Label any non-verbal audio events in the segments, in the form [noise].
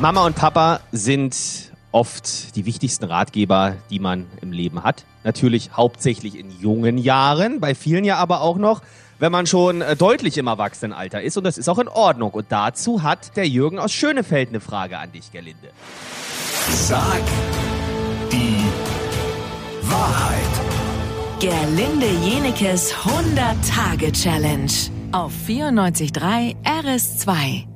Mama und Papa sind oft die wichtigsten Ratgeber, die man im Leben hat. Natürlich hauptsächlich in jungen Jahren, bei vielen ja aber auch noch, wenn man schon äh, deutlich im Erwachsenenalter ist. Und das ist auch in Ordnung. Und dazu hat der Jürgen aus Schönefeld eine Frage an dich, Gerlinde. Sag die Wahrheit. Gerlinde Jenekes 100-Tage-Challenge auf 94.3 RS2.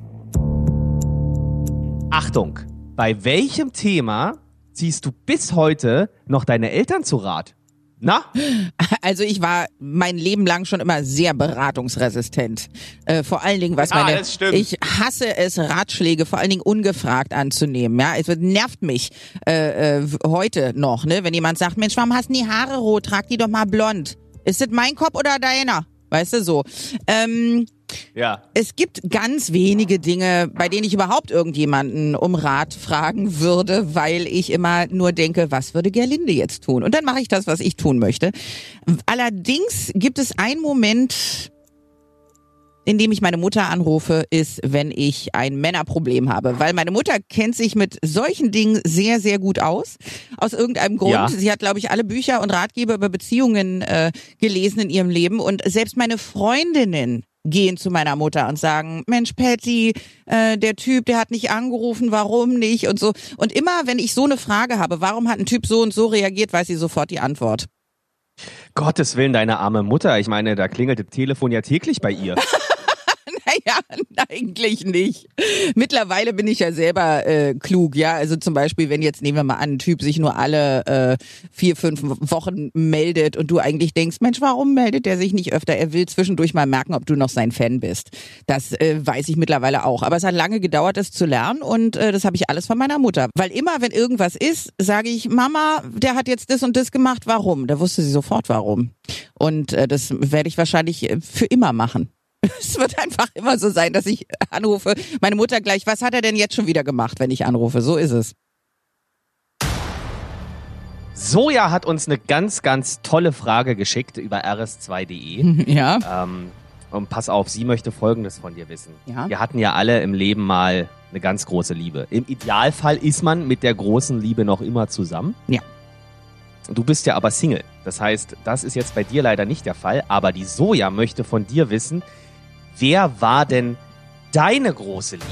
Achtung, bei welchem Thema ziehst du bis heute noch deine Eltern zu Rat? Na? [laughs] Also ich war mein Leben lang schon immer sehr beratungsresistent. Äh, vor allen Dingen, was Ja, meine, das stimmt. ich hasse es, Ratschläge vor allen Dingen ungefragt anzunehmen. Ja, es nervt mich äh, äh, heute noch, ne, wenn jemand sagt, Mensch, warum hast du die Haare rot? Trag die doch mal blond. Ist das mein Kopf oder deiner? Weißt du so. Ähm, Ja. es gibt ganz wenige Dinge, bei denen ich überhaupt irgendjemanden um Rat fragen würde, weil ich immer nur denke, was würde Gerlinde jetzt tun? Und dann mache ich das, was ich tun möchte. Allerdings gibt es einen Moment, in dem ich meine Mutter anrufe, ist, wenn ich ein Männerproblem habe. Weil meine Mutter kennt sich mit solchen Dingen sehr, sehr gut aus. Aus irgendeinem Grund. Ja. Sie hat, glaube ich, alle Bücher und Ratgeber über Beziehungen äh, gelesen in ihrem Leben. Und selbst meine Freundinnen gehen zu meiner Mutter und sagen, Mensch, Patty, äh, der Typ, der hat nicht angerufen, warum nicht und so. Und immer, wenn ich so eine Frage habe, warum hat ein Typ so und so reagiert, weiß sie sofort die Antwort. Gottes Willen, deine arme Mutter. Ich meine, da klingelt das Telefon ja täglich bei ihr. [laughs] [laughs] Naja, eigentlich nicht. Mittlerweile bin ich ja selber äh, klug, ja. Also zum Beispiel, wenn jetzt, nehmen wir mal an, ein Typ sich nur alle äh, vier, fünf Wochen meldet und du eigentlich denkst, Mensch, warum meldet der sich nicht öfter? Er will zwischendurch mal merken, ob du noch sein Fan bist. Das äh, weiß ich mittlerweile auch. Aber es hat lange gedauert, das zu lernen und äh, das habe ich alles von meiner Mutter. Weil immer, wenn irgendwas ist, sage ich, Mama, der hat jetzt das und das gemacht, warum? Da wusste sie sofort, warum. Und äh, das werde ich wahrscheinlich äh, für immer machen. [laughs] Es wird einfach immer so sein, dass ich anrufe. Meine Mutter gleich, was hat er denn jetzt schon wieder gemacht, wenn ich anrufe? So ist es. Soja hat uns eine ganz, ganz tolle Frage geschickt über rs2.de. [laughs] Ja. Ähm, und pass auf, sie möchte Folgendes von dir wissen. Ja. Wir hatten ja alle im Leben mal eine ganz große Liebe. Im Idealfall ist man mit der großen Liebe noch immer zusammen. Ja. Du bist ja aber Single. Das heißt, das ist jetzt bei dir leider nicht der Fall. Aber die Soja möchte von dir wissen, wer war denn deine große Liebe?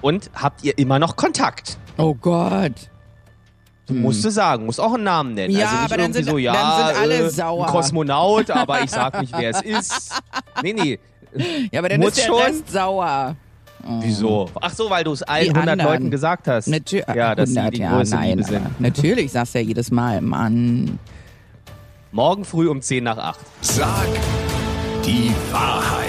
Und habt ihr immer noch Kontakt? Oh Gott. Du musst es sagen, musst auch einen Namen nennen. Hm. Ja, also nicht aber dann irgendwie sind- so, ja, dann sind alle äh, sauer. ein Kosmonaut, aber ich sag nicht, wer es ist. Nee, nee. Ja, aber dann Muss ist der schon? Rest sauer. Wieso? Ach so, weil du es allen Die 100 anderen. Leuten gesagt hast. Natürlich. Ja, dass sie 100, die ja, größte nein, Liebe sind. Natürlich sagst du ja jedes Mal, Mann. Morgen früh um 10 nach 8. Sag die Wahrheit.